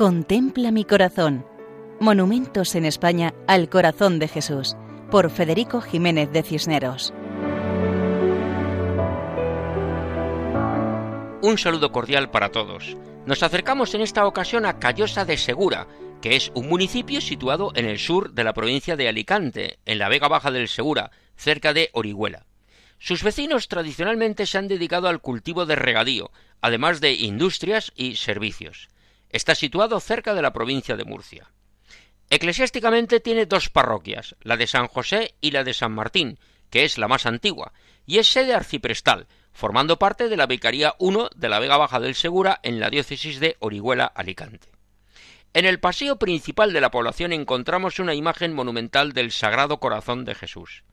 Contempla mi corazón. Monumentos en España al corazón de Jesús, por Federico Jiménez de Cisneros. Un saludo cordial para todos. Nos acercamos en esta ocasión a Callosa de Segura, que es un municipio situado en el sur de la provincia de Alicante, en la Vega Baja del Segura, cerca de Orihuela. Sus vecinos tradicionalmente se han dedicado al cultivo de regadío, además de industrias y servicios. Está situado cerca de la provincia de Murcia. Eclesiásticamente tiene dos parroquias, la de San José y la de San Martín, que es la más antigua, y es sede arciprestal, formando parte de la Vicaría I de la Vega Baja del Segura en la diócesis de Orihuela Alicante. En el paseo principal de la población encontramos una imagen monumental del Sagrado Corazón de Jesús.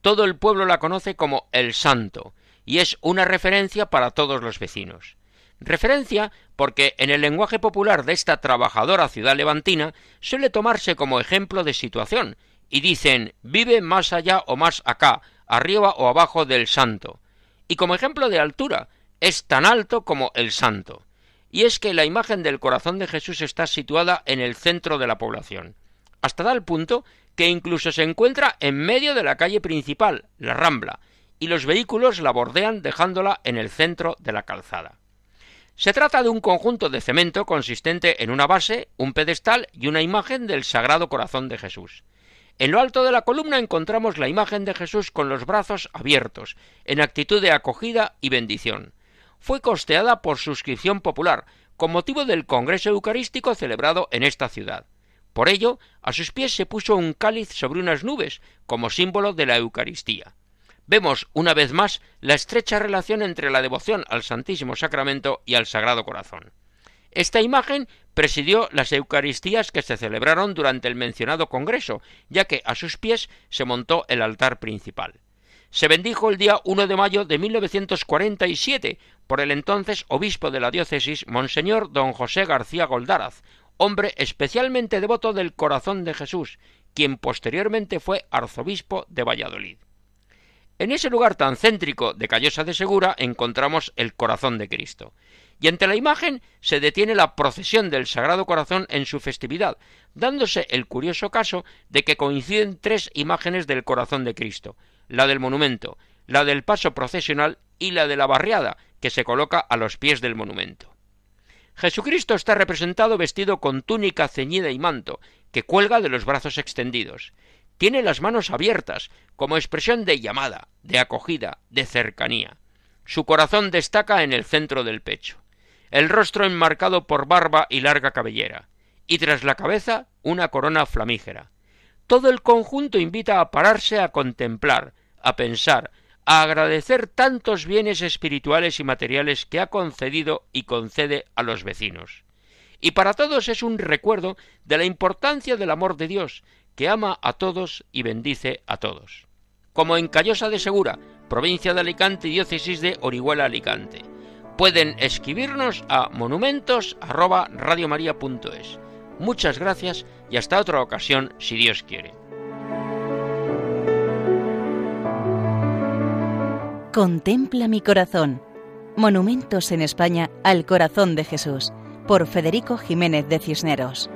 Todo el pueblo la conoce como el Santo, y es una referencia para todos los vecinos. Referencia porque en el lenguaje popular de esta trabajadora ciudad levantina suele tomarse como ejemplo de situación, y dicen vive más allá o más acá, arriba o abajo del santo. Y como ejemplo de altura, es tan alto como el santo. Y es que la imagen del corazón de Jesús está situada en el centro de la población, hasta tal punto que incluso se encuentra en medio de la calle principal, la Rambla, y los vehículos la bordean dejándola en el centro de la calzada. Se trata de un conjunto de cemento consistente en una base, un pedestal y una imagen del Sagrado Corazón de Jesús. En lo alto de la columna encontramos la imagen de Jesús con los brazos abiertos, en actitud de acogida y bendición. Fue costeada por suscripción popular, con motivo del Congreso Eucarístico celebrado en esta ciudad. Por ello, a sus pies se puso un cáliz sobre unas nubes, como símbolo de la Eucaristía vemos una vez más la estrecha relación entre la devoción al Santísimo Sacramento y al Sagrado Corazón. Esta imagen presidió las Eucaristías que se celebraron durante el mencionado Congreso, ya que a sus pies se montó el altar principal. Se bendijo el día 1 de mayo de 1947 por el entonces obispo de la diócesis, Monseñor don José García Goldaraz, hombre especialmente devoto del corazón de Jesús, quien posteriormente fue arzobispo de Valladolid. En ese lugar tan céntrico de Callosa de Segura encontramos el corazón de Cristo. Y ante la imagen se detiene la procesión del Sagrado Corazón en su festividad, dándose el curioso caso de que coinciden tres imágenes del corazón de Cristo, la del monumento, la del paso procesional y la de la barriada, que se coloca a los pies del monumento. Jesucristo está representado vestido con túnica ceñida y manto, que cuelga de los brazos extendidos, tiene las manos abiertas, como expresión de llamada, de acogida, de cercanía. Su corazón destaca en el centro del pecho, el rostro enmarcado por barba y larga cabellera, y tras la cabeza una corona flamígera. Todo el conjunto invita a pararse a contemplar, a pensar, a agradecer tantos bienes espirituales y materiales que ha concedido y concede a los vecinos. Y para todos es un recuerdo de la importancia del amor de Dios, que ama a todos y bendice a todos. Como en Callosa de Segura, provincia de Alicante y diócesis de Orihuela Alicante. Pueden escribirnos a monumentos@radiomaria.es. Muchas gracias y hasta otra ocasión si Dios quiere. Contempla mi corazón. Monumentos en España al corazón de Jesús por Federico Jiménez de Cisneros.